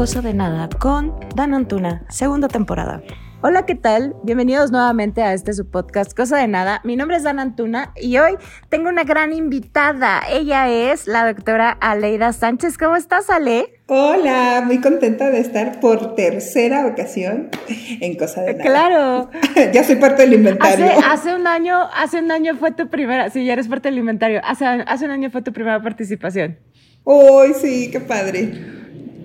Cosa de Nada con Dan Antuna, segunda temporada. Hola, ¿qué tal? Bienvenidos nuevamente a este su podcast Cosa de Nada. Mi nombre es Dan Antuna y hoy tengo una gran invitada. Ella es la doctora Aleida Sánchez. ¿Cómo estás, Ale? Hola, muy contenta de estar por tercera ocasión en Cosa de Nada. Claro. ya soy parte del inventario. Hace, un año, hace un año fue tu primera, sí, ya eres parte del inventario. Hace, hace un año fue tu primera participación. ¡Uy, sí, qué padre!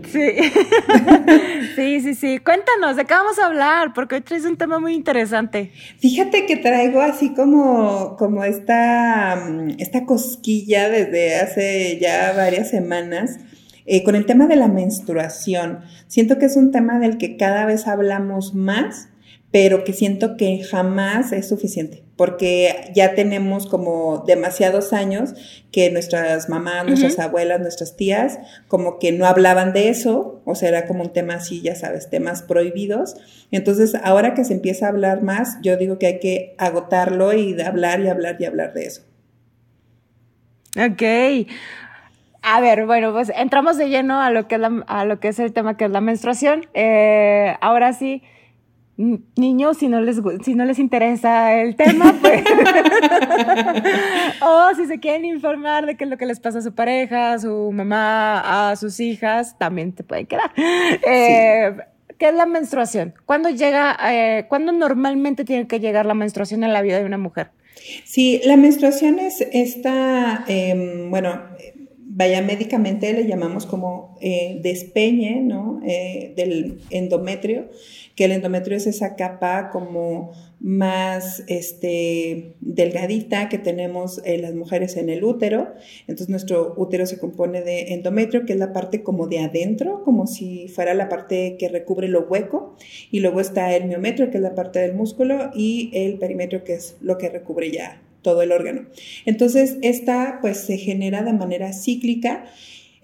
Sí. sí, sí. Cuéntanos, ¿de qué vamos a hablar? Porque hoy traes un tema muy interesante. Fíjate que traigo así como, como esta, mm, esta cosquilla desde hace ya varias semanas. Eh, con el tema de la menstruación. Siento que es un tema del que cada vez hablamos más, pero que siento que jamás es suficiente porque ya tenemos como demasiados años que nuestras mamás, nuestras abuelas, nuestras tías, como que no hablaban de eso, o sea, era como un tema así, ya sabes, temas prohibidos. Entonces, ahora que se empieza a hablar más, yo digo que hay que agotarlo y hablar y hablar y hablar de eso. Ok. A ver, bueno, pues entramos de lleno a lo que es, a lo que es el tema que es la menstruación. Eh, ahora sí, niños, si no les, si no les interesa el tema, pues. o si se quieren informar de qué es lo que les pasa a su pareja, a su mamá, a sus hijas, también te pueden quedar. Eh, ¿Qué es la menstruación? ¿Cuándo llega, eh, cuándo normalmente tiene que llegar la menstruación en la vida de una mujer? Sí, la menstruación es esta, em, bueno, vaya médicamente le llamamos como eh, despeñe, ¿no? del endometrio que el endometrio es esa capa como más este, delgadita que tenemos eh, las mujeres en el útero. Entonces nuestro útero se compone de endometrio, que es la parte como de adentro, como si fuera la parte que recubre lo hueco. Y luego está el miometrio, que es la parte del músculo, y el perimetrio, que es lo que recubre ya todo el órgano. Entonces, esta pues se genera de manera cíclica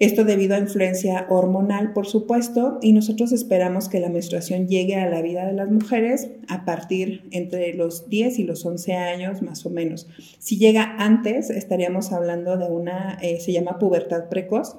esto debido a influencia hormonal, por supuesto, y nosotros esperamos que la menstruación llegue a la vida de las mujeres a partir entre los 10 y los 11 años más o menos. Si llega antes, estaríamos hablando de una, eh, se llama pubertad precoz,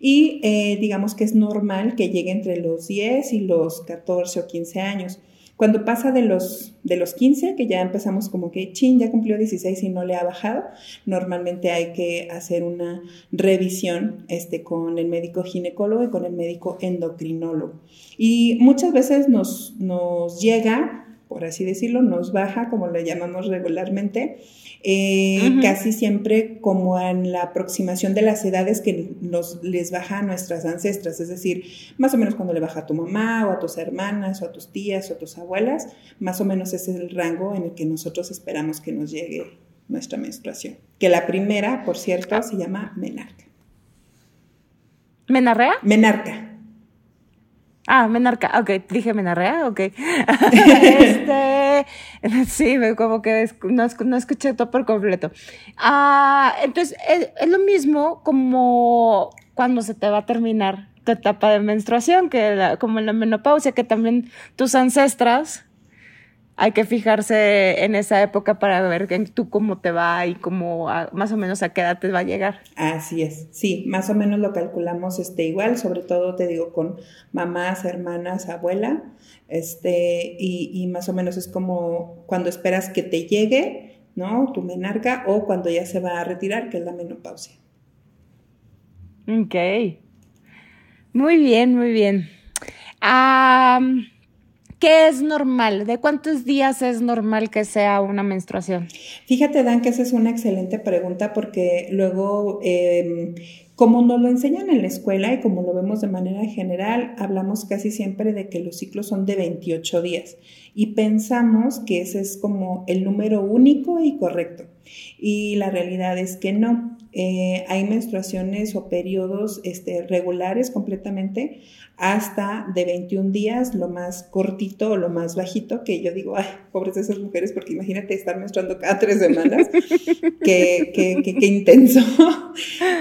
y eh, digamos que es normal que llegue entre los 10 y los 14 o 15 años. Cuando pasa de los, de los 15, que ya empezamos como que, chin, ya cumplió 16 y no le ha bajado, normalmente hay que hacer una revisión este, con el médico ginecólogo y con el médico endocrinólogo. Y muchas veces nos, nos llega, por así decirlo, nos baja, como le llamamos regularmente, eh, casi siempre como en la aproximación de las edades que nos, les baja a nuestras ancestras, es decir, más o menos cuando le baja a tu mamá o a tus hermanas o a tus tías o a tus abuelas, más o menos ese es el rango en el que nosotros esperamos que nos llegue nuestra menstruación. Que la primera, por cierto, se llama menarca. ¿Menarrea? Menarca. Ah, menarca, ok, dije menarrea, ok. este, sí, como que no, no, escuché todo por completo. Ah, entonces, es, es, lo mismo como cuando se te va a terminar tu etapa de menstruación, que como en la menopausia, que también tus ancestras hay que fijarse en esa época para ver tú cómo te va y cómo más o menos a qué edad te va a llegar. Así es, sí, más o menos lo calculamos este, igual, sobre todo te digo con mamás, hermanas, abuela, este, y, y más o menos es como cuando esperas que te llegue, ¿no? Tu menarca o cuando ya se va a retirar, que es la menopausia. Ok. Muy bien, muy bien. ¿Qué es normal? ¿De cuántos días es normal que sea una menstruación? Fíjate, Dan, que esa es una excelente pregunta porque luego, em, como nos lo enseñan en la escuela y como lo vemos de manera general, hablamos casi siempre de que los ciclos son de 28 días y pensamos que ese es como el número único y correcto. Y la realidad es que no. Eh, hay menstruaciones o periodos este, regulares completamente hasta de 21 días, lo más cortito o lo más bajito, que yo digo, ay, pobres de esas mujeres, porque imagínate estar menstruando cada tres semanas, qué, qué, qué, intenso.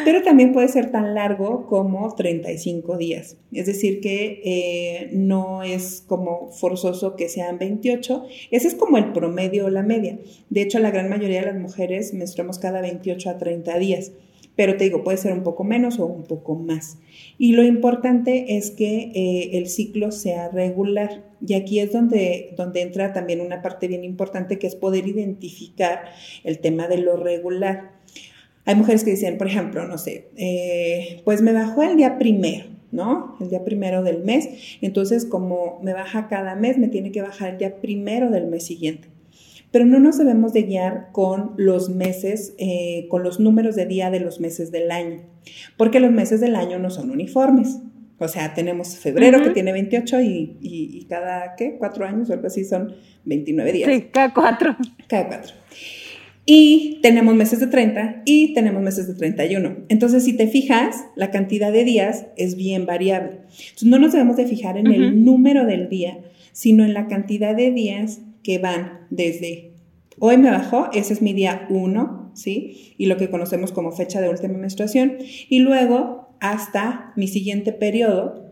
Pero también puede ser tan largo como 35 días. Es decir, que eh, no es como forzoso que sean 28, ese es como el promedio o la media. De hecho, la gran mayoría de las mujeres menstruamos cada 28 a 30 días pero te digo, puede ser un poco menos o un poco más. Y lo importante es que eh, el ciclo sea regular. Y aquí es donde, donde entra también una parte bien importante que es poder identificar el tema de lo regular. Hay mujeres que dicen, por ejemplo, no sé, eh, pues me bajó el día primero, ¿no? El día primero del mes. Entonces, como me baja cada mes, me tiene que bajar el día primero del mes siguiente pero no nos debemos de guiar con los meses, eh, con los números de día de los meses del año, porque los meses del año no son uniformes. O sea, tenemos febrero que tiene 28 y, cada, ¿qué? Cuatro años o algo así son 29 días. Sí, cada cuatro. Cada cuatro. Y tenemos meses de 30 y tenemos meses de 31. Entonces, si te fijas, la cantidad de días es bien variable. Entonces, no nos debemos de fijar en el número del día, sino en la cantidad de días que van desde hoy me bajó, ese es mi día 1, ¿sí? Y lo que conocemos como fecha de última menstruación, y luego hasta mi siguiente periodo.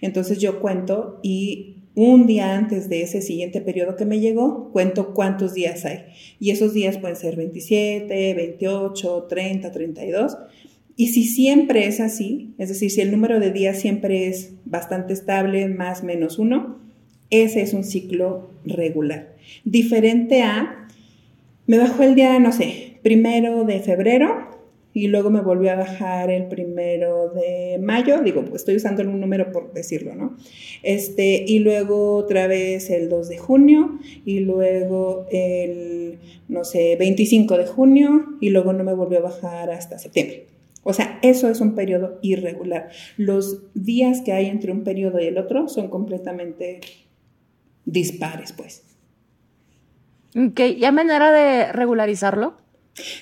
Entonces yo cuento y un día antes de ese siguiente periodo que me llegó, cuento cuántos días hay. Y esos días pueden ser 27, 28, 30, 32. Y si siempre es así, es decir, si el número de días siempre es bastante estable, más menos uno, ese es un ciclo regular. Diferente a, me bajó el día, no sé, primero de febrero y luego me volvió a bajar el primero de mayo, digo, estoy usando un número por decirlo, ¿no? Este, y luego otra vez el 2 de junio y luego el, no sé, 25 de junio y luego no me volvió a bajar hasta septiembre. O sea, eso es un periodo irregular. Los días que hay entre un periodo y el otro son completamente dispares, pues. Ok, ¿y hay manera de regularizarlo?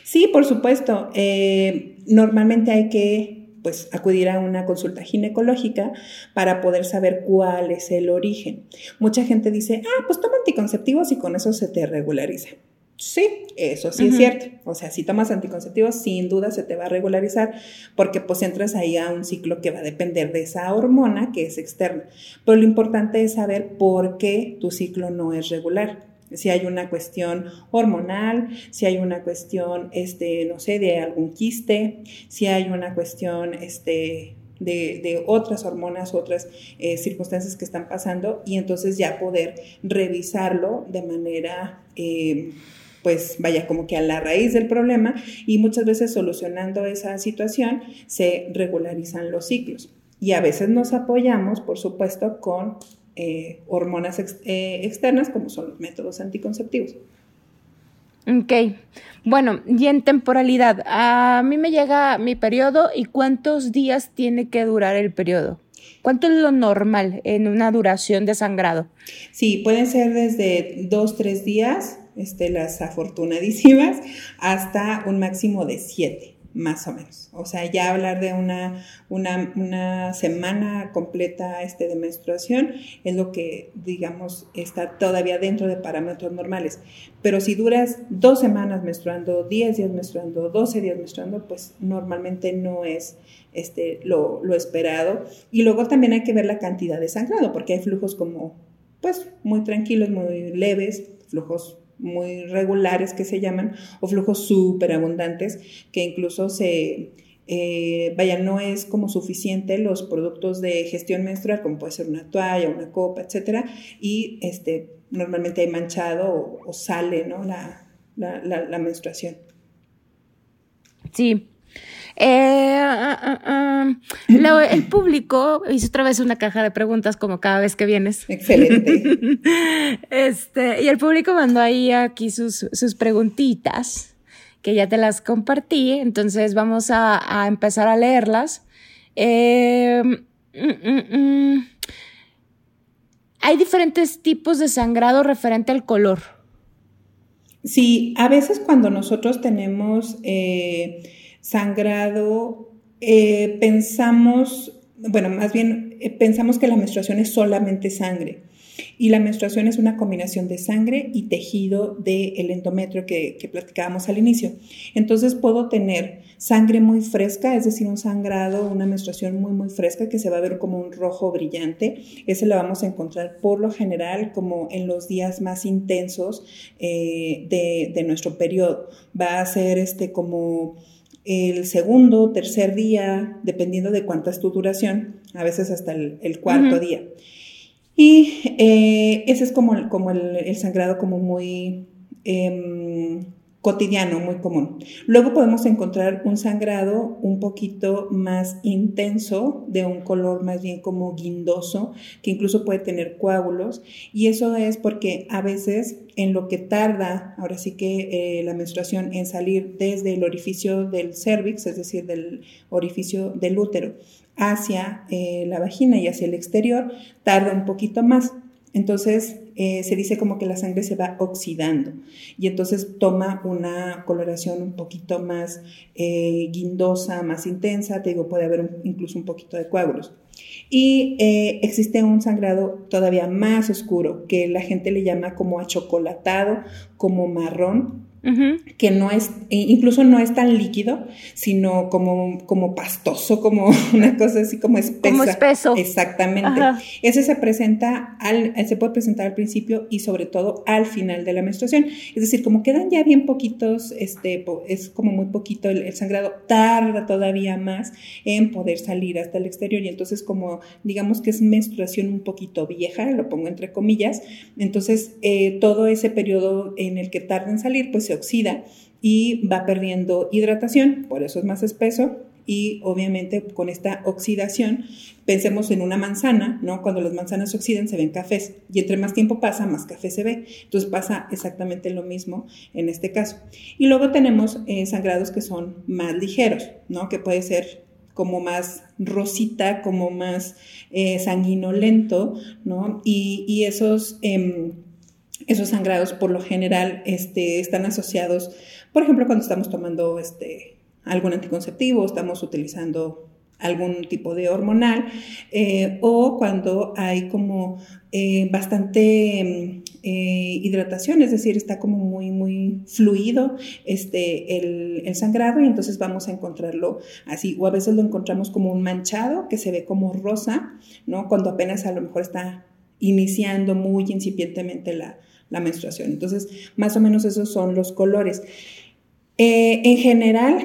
Sí, por supuesto. Eh, normalmente hay que pues acudir a una consulta ginecológica para poder saber cuál es el origen. Mucha gente dice, ah, pues toma anticonceptivos y con eso se te regulariza. Sí, eso sí es cierto. O sea, si tomas anticonceptivos, sin duda se te va a regularizar porque pues entras ahí a un ciclo que va a depender de esa hormona que es externa. Pero lo importante es saber por qué tu ciclo no es regular. Si hay una cuestión hormonal, si hay una cuestión, este, no sé, de algún quiste, si hay una cuestión, este, de, otras hormonas, otras eh, circunstancias que están pasando y entonces ya poder revisarlo de manera eh, pues vaya como que a la raíz del problema y muchas veces solucionando esa situación se regularizan los ciclos. Y a veces nos apoyamos, por supuesto, con eh, hormonas eh, externas como son los métodos anticonceptivos. Ok, bueno, y en temporalidad, a mí me llega mi periodo y cuántos días tiene que durar el periodo. ¿Cuánto es lo normal en una duración de sangrado? Sí, pueden ser desde dos, tres días este, las afortunadísimas, hasta un máximo de siete más o menos. O sea, ya hablar de una, una, semana completa este, de menstruación es lo que, digamos, está todavía dentro de parámetros normales. Pero si duras dos semanas menstruando, diez días menstruando, doce días menstruando, pues normalmente no es este, lo, lo esperado. Y luego también hay que ver la cantidad de sangrado, porque hay flujos como, pues, muy tranquilos, muy leves, flujos muy regulares que se llaman, o flujos súper abundantes, que incluso se, eh, vaya, no es como suficiente los productos de gestión menstrual, como puede ser una toalla, una copa, etcétera, y este, normalmente hay manchado o, sale ¿no? la, la menstruación. Sí, eh, ah, ah, ah, el público hizo otra vez una caja de preguntas como cada vez que vienes. Excelente. Este, y el público mandó ahí aquí sus, sus preguntitas que ya te las compartí, entonces vamos a, empezar a leerlas. Eh, mm, mm, mm. Hay diferentes tipos de sangrado referente al color. Sí, a veces cuando nosotros tenemos eh, sangrado, eh, pensamos, bueno, más bien eh, pensamos que la menstruación es solamente sangre. Y la menstruación es una combinación de sangre y tejido del endometrio que, que platicábamos al inicio. Entonces puedo tener sangre muy fresca, es decir, un sangrado, una menstruación muy, muy fresca que se va a ver como un rojo brillante. Ese lo vamos a encontrar por lo general como en los días más intensos eh, de, de nuestro periodo. Va a ser este como el segundo, tercer día, dependiendo de cuánta es tu duración, a veces hasta el, cuarto día. Y eh, ese es como, como el, sangrado como muy em, cotidiano, muy común. Luego podemos encontrar un sangrado un poquito más intenso, de un color más bien como guindoso, que incluso puede tener coágulos. Y eso es porque a veces en lo que tarda, ahora sí que eh, la menstruación en salir desde el orificio del cervix, es decir, del orificio del útero, hacia eh, la vagina y hacia el exterior, tarda un poquito más. Entonces, eh, se dice como que la sangre se va oxidando y entonces toma una coloración un poquito más eh, guindosa, más intensa, te digo, puede haber incluso un poquito de coágulos. Y eh, existe un sangrado todavía más oscuro que la gente le llama como achocolatado, como marrón, que no es, e incluso no es tan líquido, sino como, como pastoso, como una cosa así como espesa. Como espeso. Exactamente. Ese se presenta al, se puede presentar al principio y sobre todo al final de la menstruación. Es decir, como quedan ya bien poquitos, este, es como muy poquito el, sangrado, tarda todavía más en poder salir hasta el exterior y entonces como digamos que es menstruación un poquito vieja, lo pongo entre comillas, entonces eh, todo ese periodo en el que tarda en salir, pues se oxida y va perdiendo hidratación, por eso es más espeso. Y obviamente con esta oxidación, pensemos en una manzana, ¿no? Cuando las manzanas se oxidan se ven cafés y entre más tiempo pasa, más café se ve. Entonces pasa exactamente lo mismo en este caso. Y luego tenemos eh, sangrados que son más ligeros, ¿no? Que puede ser como más rosita, como más eh, sanguinolento, ¿no? Y, esos... Em, esos sangrados por lo general este, están asociados, por ejemplo, cuando estamos tomando este, algún anticonceptivo, estamos utilizando algún tipo de hormonal eh, o cuando hay como eh, bastante eh, hidratación, es decir, está como muy, muy fluido este, el, el, sangrado y entonces vamos a encontrarlo así, o a veces lo encontramos como un manchado que se ve como rosa, ¿no? Cuando apenas a lo mejor está iniciando muy incipientemente la, la menstruación. Entonces, más o menos esos son los colores. Eh, en general,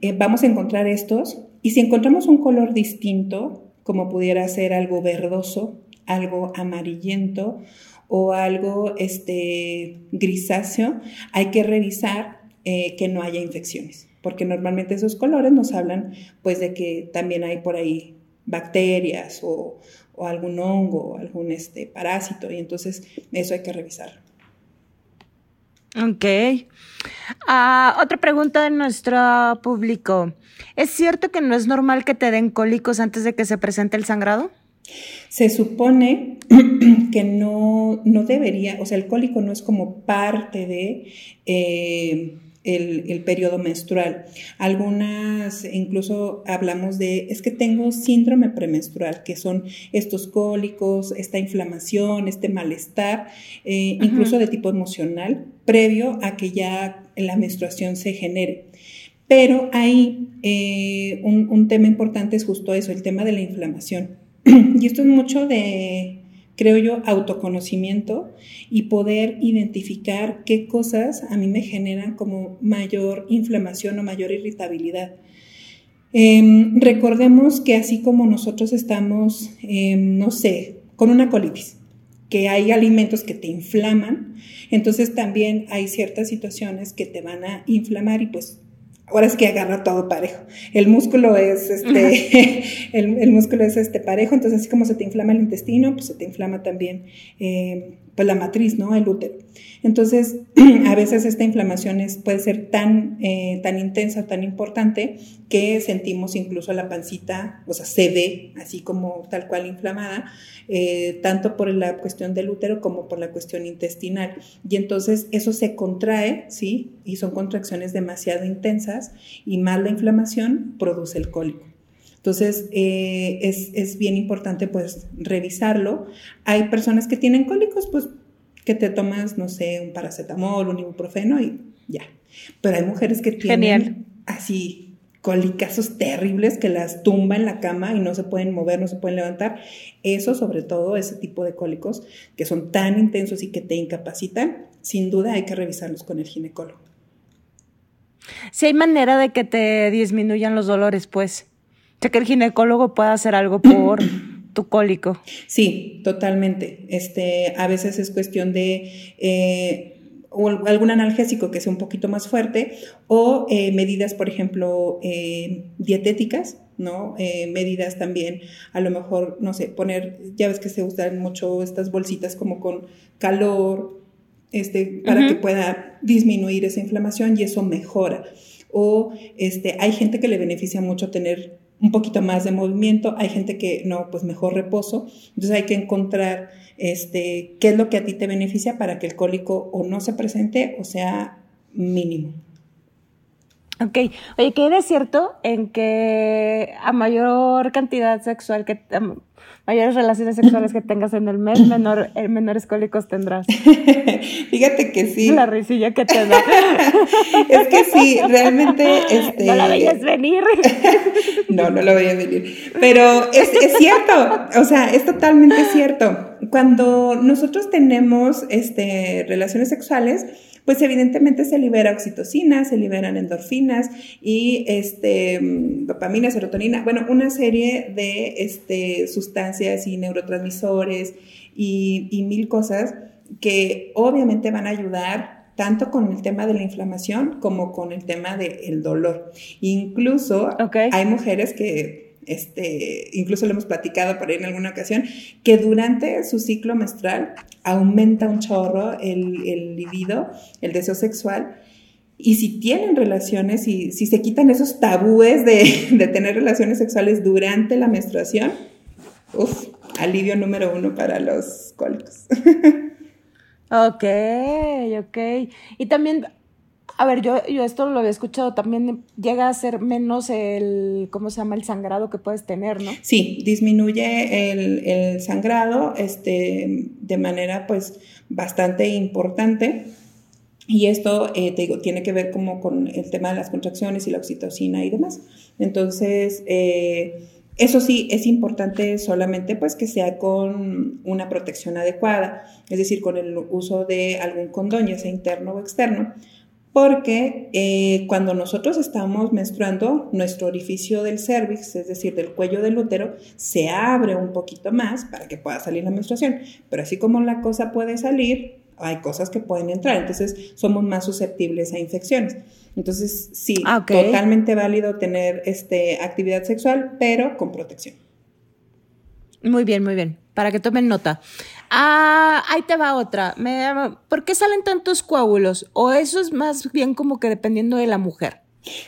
eh, vamos a encontrar estos y si encontramos un color distinto, como pudiera ser algo verdoso, algo amarillento o algo este, grisáceo, hay que revisar eh, que no haya infecciones, porque normalmente esos colores nos hablan pues de que también hay por ahí bacterias o, algún hongo algún este, parásito y entonces eso hay que revisarlo. Ok. Ah, otra pregunta de nuestro público. ¿Es cierto que no es normal que te den cólicos antes de que se presente el sangrado? Se supone que no, no debería, o sea, el cólico no es como parte de... Eh, el, periodo menstrual. Algunas incluso hablamos de, es que tengo síndrome premenstrual, que son estos cólicos, esta inflamación, este malestar, eh, incluso de tipo emocional, previo a que ya la menstruación se genere. Pero ahí eh, un, un tema importante es justo eso, el tema de la inflamación. y esto es mucho de creo yo, autoconocimiento y poder identificar qué cosas a mí me generan como mayor inflamación o mayor irritabilidad. Em, recordemos que así como nosotros estamos, em, no sé, con una colitis, que hay alimentos que te inflaman, entonces también hay ciertas situaciones que te van a inflamar y pues ahora es que agarra todo parejo. El músculo es este, el, músculo es este parejo, entonces así como se te inflama el intestino, pues se te inflama también eh, pues la matriz, ¿no? El útero. Entonces, a veces esta inflamación es, puede ser tan, eh, tan intensa, tan importante, que sentimos incluso la pancita, o sea, se ve así como tal cual inflamada, eh, tanto por la cuestión del útero como por la cuestión intestinal. Y entonces eso se contrae, ¿sí? Y son contracciones demasiado intensas y más la inflamación produce el cólico. Entonces, eh, es, es, bien importante pues revisarlo. Hay personas que tienen cólicos, pues que te tomas, no sé, un paracetamol, un ibuprofeno y ya. Pero hay mujeres que tienen así colicazos terribles que las tumba en la cama y no se pueden mover, no se pueden levantar. Eso, sobre todo, ese tipo de cólicos que son tan intensos y que te incapacitan, sin duda hay que revisarlos con el ginecólogo. Si hay manera de que te disminuyan los dolores, pues. Que el ginecólogo pueda hacer algo por tu cólico. Sí, totalmente. Este, a veces es cuestión de eh, algún analgésico que sea un poquito más fuerte o eh, medidas, por ejemplo, eh, dietéticas, ¿no? medidas también, a lo mejor, no sé, poner, ya ves que se usan mucho estas bolsitas como con calor, este, para que pueda disminuir esa inflamación y eso mejora. O este, hay gente que le beneficia mucho tener un poquito más de movimiento, hay gente que no, pues mejor reposo. Entonces hay que encontrar este, qué es lo que a ti te beneficia para que el cólico o no se presente o sea mínimo. Ok, oye, ¿qué es cierto en que a mayor cantidad sexual que mayores relaciones sexuales que tengas en el mes, menor, eh, menores cólicos tendrás. Fíjate que sí. La risilla que te da. es que sí, realmente. Este... No la veías venir. no, no lo veía venir. Pero es, es cierto, o sea, es totalmente cierto. Cuando nosotros tenemos este, relaciones sexuales, pues evidentemente se libera oxitocina, se liberan endorfinas y este, dopamina, serotonina, bueno, una serie de este, sustancias y neurotransmisores y, mil cosas que obviamente van a ayudar tanto con el tema de la inflamación como con el tema del dolor. Incluso hay mujeres que este, incluso lo hemos platicado por ahí en alguna ocasión, que durante su ciclo menstrual aumenta un chorro el, el libido, el deseo sexual, y si tienen relaciones y si se quitan esos tabúes de, de tener relaciones sexuales durante la menstruación, uff, alivio número uno para los cólicos. Ok, ok. Y también a ver, yo, yo esto lo había escuchado, también llega a ser menos el, ¿cómo se llama? El sangrado que puedes tener, ¿no? Sí, disminuye el, sangrado este, de manera pues bastante importante. Y esto, eh, te digo, tiene que ver como con el tema de las contracciones y la oxitocina y demás. Entonces, eh, eso sí, es importante solamente pues que sea con una protección adecuada, es decir, con el uso de algún condón, ya sea interno o externo, porque eh, cuando nosotros estamos menstruando, nuestro orificio del cervix, es decir, del cuello del útero, se abre un poquito más para que pueda salir la menstruación. Pero así como la cosa puede salir, hay cosas que pueden entrar, entonces somos más susceptibles a infecciones. Entonces, sí, ah, totalmente válido tener este, actividad sexual, pero con protección. Muy bien, muy bien. Para que tomen nota. Ah, ahí te va otra. Me, ¿Por qué salen tantos coágulos? ¿O eso es más bien como que dependiendo de la mujer?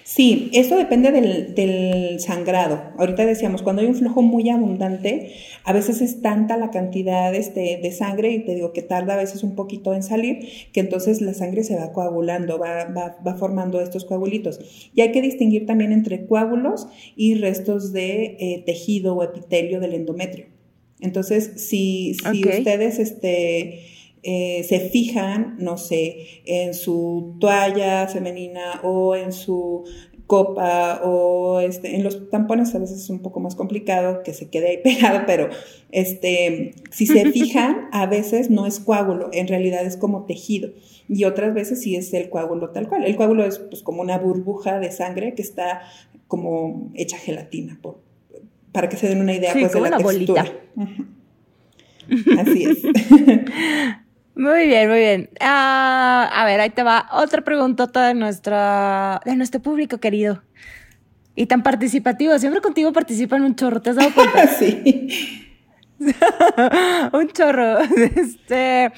Sí, eso depende del, sangrado. Ahorita decíamos, cuando hay un flujo muy abundante, a veces es tanta la cantidad este, de sangre, y te digo que tarda a veces un poquito en salir, que entonces la sangre se va coagulando, va, va, formando estos coagulitos. Y hay que distinguir también entre coágulos y restos de eh, tejido o epitelio del endometrio. Entonces, si, si ustedes este, eh, se fijan, no sé, en su toalla femenina o en su copa o este, en los tampones a veces es un poco más complicado que se quede ahí pegado, pero este, si se fijan, a veces no es coágulo, en realidad es como tejido y otras veces sí es el coágulo tal cual. El coágulo es pues como una burbuja de sangre que está como hecha gelatina, por, para que se den una idea pues, de la textura. Así es. Muy bien, muy bien. Ah, a ver, ahí te va otra preguntota de, nuestra, de nuestro público querido. Y tan participativo. Siempre contigo participan un chorro, ¿te has dado cuenta? sí. un chorro. Este,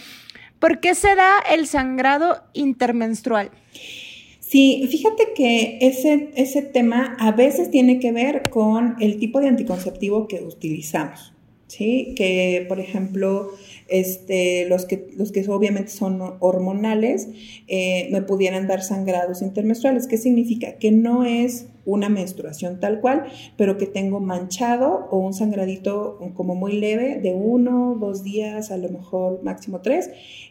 ¿Por qué se da el sangrado intermenstrual? Sí, fíjate que ese, ese tema a veces tiene que ver con el tipo de anticonceptivo que utilizamos, ¿sí? Que, por ejemplo, este, los, que, los que obviamente son hormonales eh, me pudieran dar sangrados intermenstruales. ¿Qué significa? Que no es una menstruación tal cual, pero que tengo manchado o un sangradito como muy leve de uno, dos días, a lo mejor máximo tres,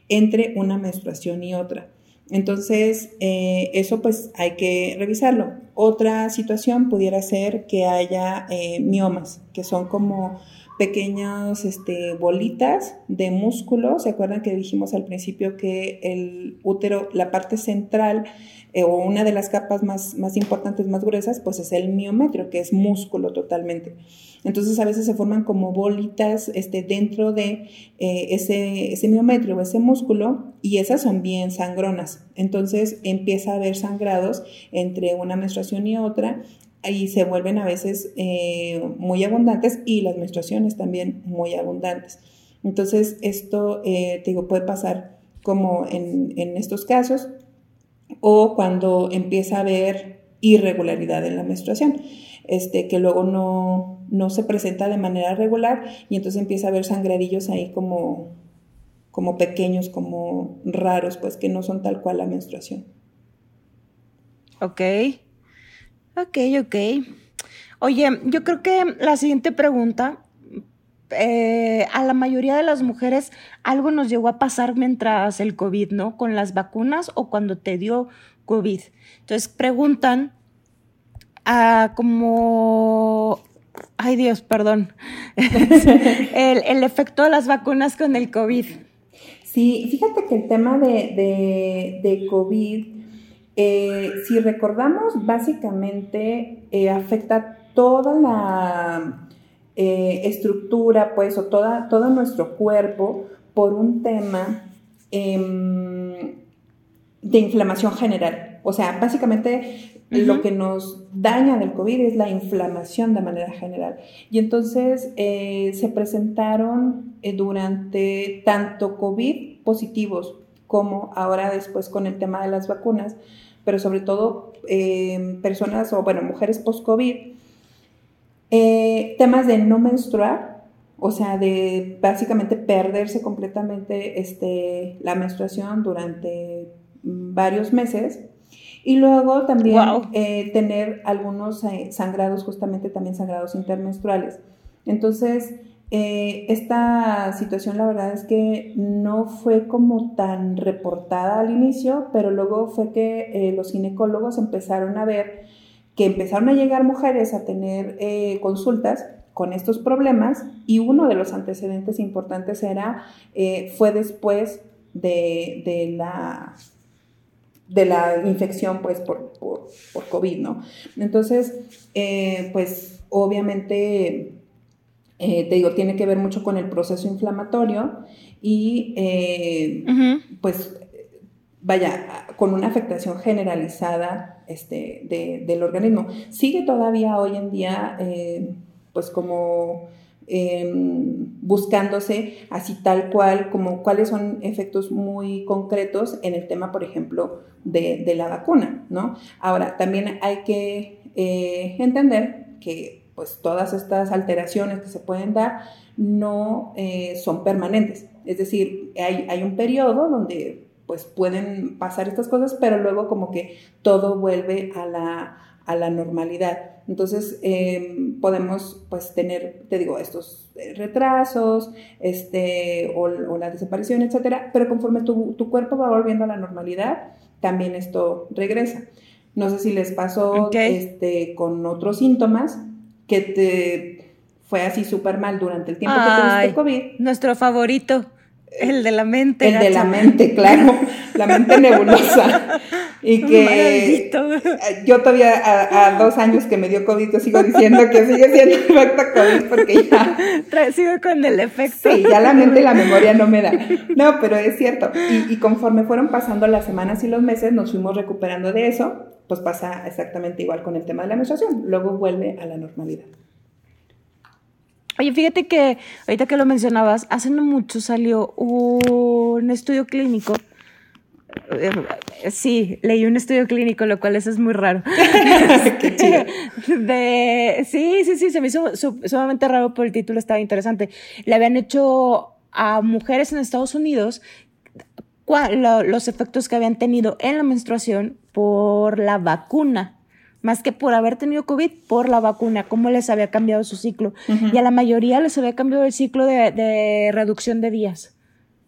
entre una menstruación y otra. Entonces, eh, eso pues hay que revisarlo. otra situación pudiera ser que haya eh, miomas, que son como pequeñas este, bolitas de músculo. ¿Se acuerdan que dijimos al principio que el útero, la parte central eh, o una de las capas más, más importantes, más gruesas, pues es el miometrio, que es músculo totalmente. Entonces a veces se forman como bolitas este, dentro de eh, ese, ese miometrio o ese músculo y esas son bien sangronas. Entonces empieza a haber sangrados entre una menstruación y otra y se vuelven a veces eh, muy abundantes y las menstruaciones también muy abundantes. Entonces, esto, eh, te digo, puede pasar como en, estos casos o cuando empieza a haber irregularidad en la menstruación, este, que luego no, no se presenta de manera regular y entonces empieza a haber sangradillos ahí como, como pequeños, como raros, pues que no son tal cual la menstruación. Ok. Ok, ok. Oye, yo creo que la siguiente pregunta, eh, a la mayoría de las mujeres algo nos llegó a pasar mientras el COVID, ¿no? Con las vacunas o cuando te dio COVID. Entonces preguntan a como ay Dios, perdón, el, efecto de las vacunas con el COVID. Sí, fíjate que el tema de, de, de COVID eh, si recordamos, básicamente eh, afecta toda la eh, estructura, pues, o toda, todo nuestro cuerpo por un tema em, de inflamación general. O sea, básicamente lo que nos daña del COVID es la inflamación de manera general. Y entonces se presentaron durante tanto COVID positivos como ahora después con el tema de las vacunas, pero sobre todo eh, personas o, bueno, mujeres post-COVID, eh, temas de no menstruar, o sea, de básicamente perderse completamente este, la menstruación durante varios meses. Y luego también eh, tener algunos sangrados, justamente también sangrados intermenstruales. Entonces, eh, esta situación la verdad es que no fue como tan reportada al inicio, pero luego fue que eh, los ginecólogos empezaron a ver que empezaron a llegar mujeres a tener eh, consultas con estos problemas y uno de los antecedentes importantes era, fue después de, la de la infección pues por, por, por COVID, ¿no? Entonces, pues obviamente eh, te digo, tiene que ver mucho con el proceso inflamatorio y eh, pues vaya, con una afectación generalizada este, del organismo. Sigue todavía hoy en día eh, pues como em, buscándose así tal cual, como cuáles son efectos muy concretos en el tema, por ejemplo, de, de la vacuna, ¿no? Ahora, también hay que entender que pues todas estas alteraciones que se pueden dar no eh, son permanentes. Es decir, hay, un periodo donde pues pueden pasar estas cosas, pero luego como que todo vuelve a la, normalidad. Entonces em, podemos pues tener, te digo, estos eh, retrasos, este, o, la desaparición, etcétera, pero conforme tu, tu, cuerpo va volviendo a la normalidad, también esto regresa. No sé si les pasó este, con otros síntomas, que te fue así súper mal durante el tiempo que tuviste COVID. Nuestro favorito, el de la mente. El de la mente, claro, la mente nebulosa. Y que yo todavía a, dos años que me dio COVID, yo sigo diciendo que sigue siendo efecto COVID porque ya... Sigo con el efecto. Sí, ya la mente y la memoria no me da. No, pero es cierto. Y, y conforme fueron pasando las semanas y los meses, nos fuimos recuperando de eso pues pasa exactamente igual con el tema de la menstruación, luego vuelve a la normalidad. Oye, fíjate que ahorita que lo mencionabas, hace no mucho salió un estudio clínico. Sí, leí un estudio clínico, lo cual eso es muy raro. Qué chido. sí, sí, sí, se me hizo sumamente raro, pero el título estaba interesante. Le habían hecho a mujeres en Estados Unidos los efectos que habían tenido en la menstruación por la vacuna, más que por haber tenido COVID, por la vacuna, cómo les había cambiado su ciclo. Y a la mayoría les había cambiado el ciclo de, reducción de días.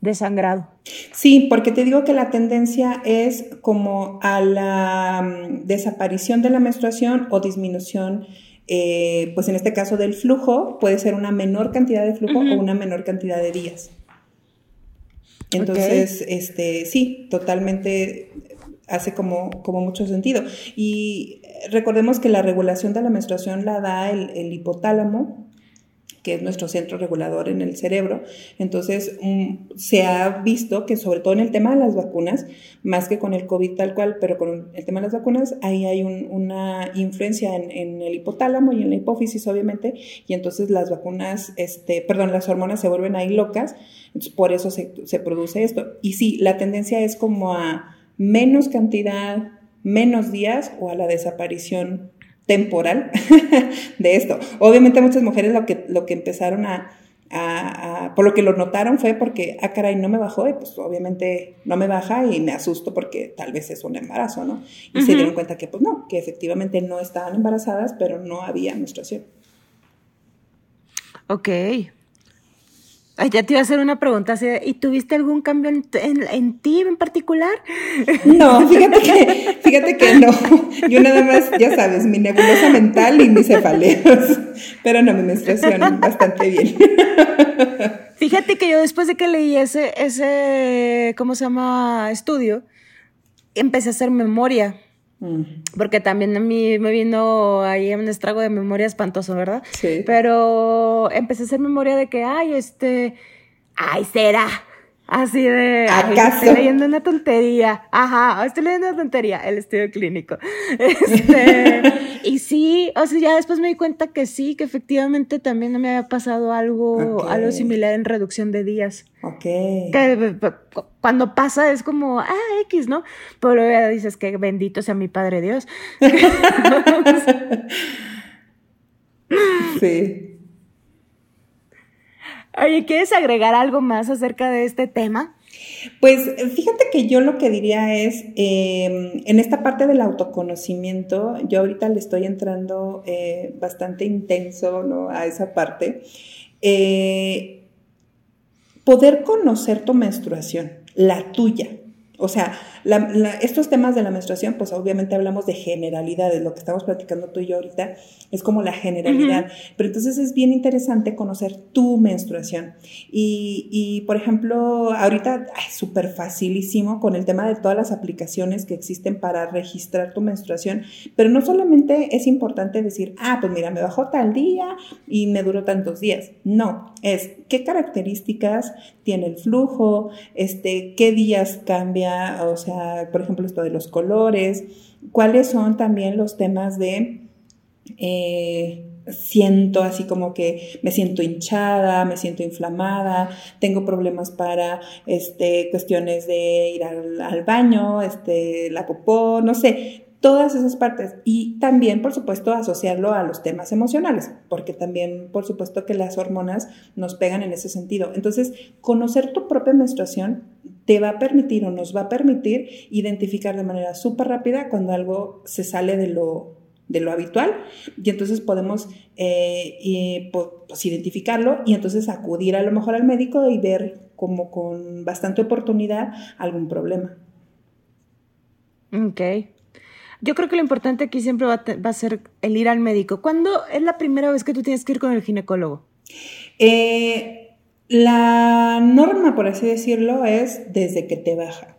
De sangrado. Sí, porque te digo que la tendencia es como a la mm, desaparición de la menstruación o disminución, eh, pues en este caso del flujo, puede ser una menor cantidad de flujo o una menor cantidad de días. Entonces, este, sí, totalmente hace como, como mucho sentido. Y recordemos que la regulación de la menstruación la da el hipotálamo, que es nuestro centro regulador en el cerebro. Entonces, mm, se ha visto que sobre todo en el tema de las vacunas, más que con el COVID tal cual, pero con el tema de las vacunas, ahí hay una influencia en, el hipotálamo y en la hipófisis, obviamente, y entonces las vacunas, este, perdón, las hormonas se vuelven ahí locas, por eso se, se produce esto. Y sí, la tendencia es como a menos cantidad, menos días o a la desaparición temporal de esto. Obviamente muchas mujeres lo que, lo que empezaron a, por lo que lo notaron fue porque, ah, caray, no me bajó y pues obviamente no me baja y me asusto porque tal vez es un embarazo, ¿no? Y se dieron cuenta que pues no, que efectivamente no estaban embarazadas, pero no había menstruación. Ok. Ay, ya te iba a hacer una pregunta. ¿Y tuviste algún cambio en, ti en particular? No, fíjate que, fíjate que no. Yo nada más, ya sabes, mi nebulosa mental y mis cefaleos. Pero no, mi menstruación bastante bien. Fíjate que yo después de que leí ese, ese, ¿cómo se llama? Estudio, empecé a hacer memoria. Porque también a mí me vino ahí un estrago de memoria espantoso, ¿verdad? Sí. Pero empecé a hacer memoria de que, ay, este, ay, será. Así de, estoy leyendo una tontería. Ajá, estoy leyendo una tontería, el estudio clínico. Este, y sí, o sea, ya después me di cuenta que sí, que efectivamente también me había pasado algo, algo similar en reducción de días. Ok. Que cuando pasa es como, ah, X, ¿no? Pero ya dices que bendito sea mi Padre Dios. sí. Oye, ¿quieres agregar algo más acerca de este tema? Pues fíjate que yo lo que diría es, em, en esta parte del autoconocimiento, yo ahorita le estoy entrando eh, bastante intenso a esa parte, eh, poder conocer tu menstruación, la tuya, o sea, estos temas de la menstruación, pues obviamente hablamos de generalidades, lo que estamos platicando tú y yo ahorita es como la generalidad, pero entonces es bien interesante conocer tu menstruación. Y, por ejemplo, ahorita es súper facilísimo con el tema de todas las aplicaciones que existen para registrar tu menstruación, pero no solamente es importante decir, ah, pues mira, me bajó tal día y me duró tantos días. No, es qué características tiene el flujo, este, qué días cambia, o sea, por ejemplo, esto de los colores, cuáles son también los temas de... Eh, siento así como que me siento hinchada, me siento inflamada, tengo problemas para este, cuestiones de ir al, baño, este, la popó, no sé, todas esas partes y también, por supuesto, asociarlo a los temas emocionales, porque también, por supuesto, que las hormonas nos pegan en ese sentido. Entonces, conocer tu propia menstruación te va a permitir o nos va a permitir identificar de manera súper rápida cuando algo se sale de lo, de lo habitual y entonces podemos eh, pues, identificarlo y entonces acudir a lo mejor al médico y ver como con bastante oportunidad algún problema. Ok. Yo creo que lo importante aquí siempre va, a ser el ir al médico. ¿Cuándo es la primera vez que tú tienes que ir con el ginecólogo? Eh, la norma, por así decirlo, es desde que te baja.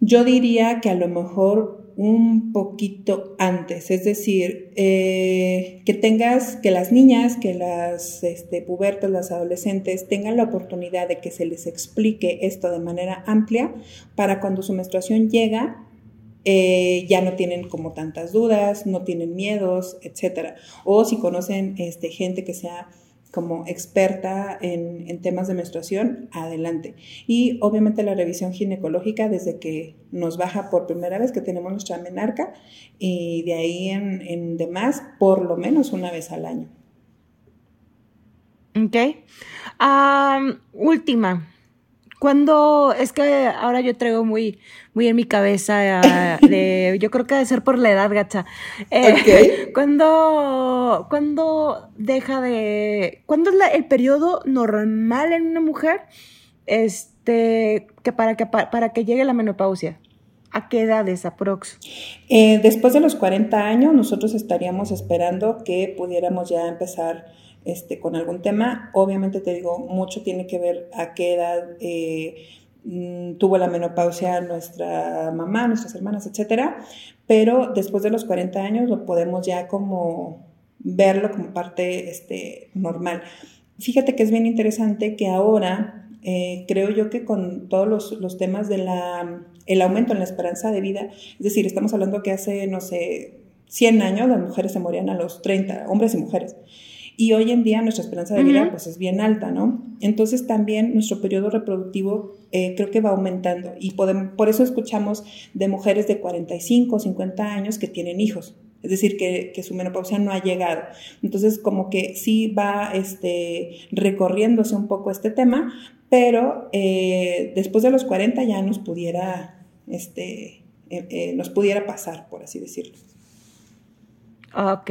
Yo diría que a lo mejor un poquito antes, es decir, eh, que tengas, que las niñas, que las este, pubertas, las adolescentes tengan la oportunidad de que se les explique esto de manera amplia para cuando su menstruación llega, eh, ya no tienen como tantas dudas, no tienen miedos, etc. O si conocen este, gente que sea como experta en, temas de menstruación, adelante. Y obviamente la revisión ginecológica desde que nos baja por primera vez que tenemos nuestra menarca y de ahí en, en demás por lo menos una vez al año. Ok. última, cuando es que ahora yo traigo muy, muy en mi cabeza, de, yo creo que debe ser por la edad, gacha. Eh, cuando, cuando deja de, cuando es el periodo normal en una mujer, este, que para que, para que llegue la menopausia? ¿A qué edades aprox? Eh, después de los 40 años, nosotros estaríamos esperando que pudiéramos ya empezar este, con algún tema. Obviamente te digo, mucho tiene que ver a qué edad eh, mm, tuvo la menopausia nuestra mamá, nuestras hermanas, etcétera. Pero después de los 40 años lo podemos ya como verlo como parte este, normal. Fíjate que es bien interesante que ahora eh, creo yo que con todos los, los temas del aumento en la esperanza de vida, es decir, estamos hablando que hace, no sé, 100 años las mujeres se morían a los 30, hombres y mujeres. Y hoy en día nuestra esperanza de vida pues es bien alta, ¿no? Entonces también nuestro periodo reproductivo eh, creo que va aumentando y podemos, por eso escuchamos de mujeres de 45 o 50 años que tienen hijos, es decir, que, que, su menopausia no ha llegado. Entonces, como que sí va este, recorriéndose un poco este tema, pero eh, después de los 40 ya nos pudiera, este, eh, eh, nos pudiera pasar, por así decirlo. Ok,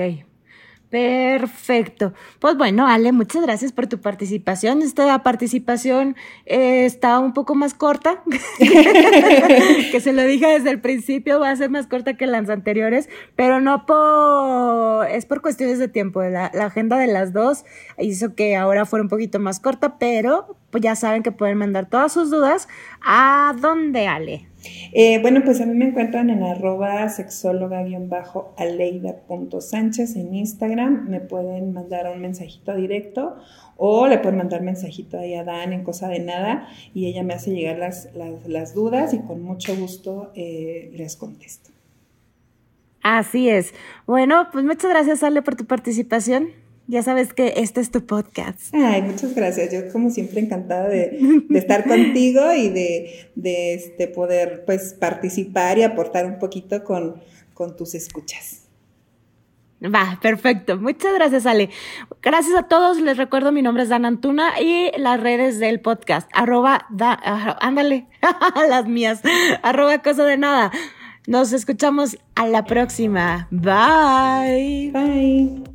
Perfecto. Pues bueno, Ale, muchas gracias por tu participación. Esta participación eh, está un poco más corta, que se lo dije desde el principio, va a ser más corta que las anteriores, pero no por, es por cuestiones de tiempo. La, agenda de las dos hizo que ahora fuera un poquito más corta, pero pues ya saben que pueden mandar todas sus dudas a dónde, Ale. Eh, bueno, pues a mí me encuentran en arroba sexóloga-aleida.sánchez en Instagram. Me pueden mandar un mensajito directo o le pueden mandar mensajito ahí a Dan en cosa de nada y ella me hace llegar las, las, dudas y con mucho gusto eh, les contesto. Así es. Bueno, pues muchas gracias Ale por tu participación. Ya sabes que este es tu podcast. Ay, muchas gracias. Yo como siempre encantada de, estar contigo y de, este, poder pues participar y aportar un poquito con, con tus escuchas. Va, perfecto. Muchas gracias, Ale. Gracias a todos. Les recuerdo, mi nombre es Dan Antuna y las redes del podcast. Arroba, ándale, las mías. Arroba cosa de nada. Nos escuchamos a la próxima. Bye. Bye.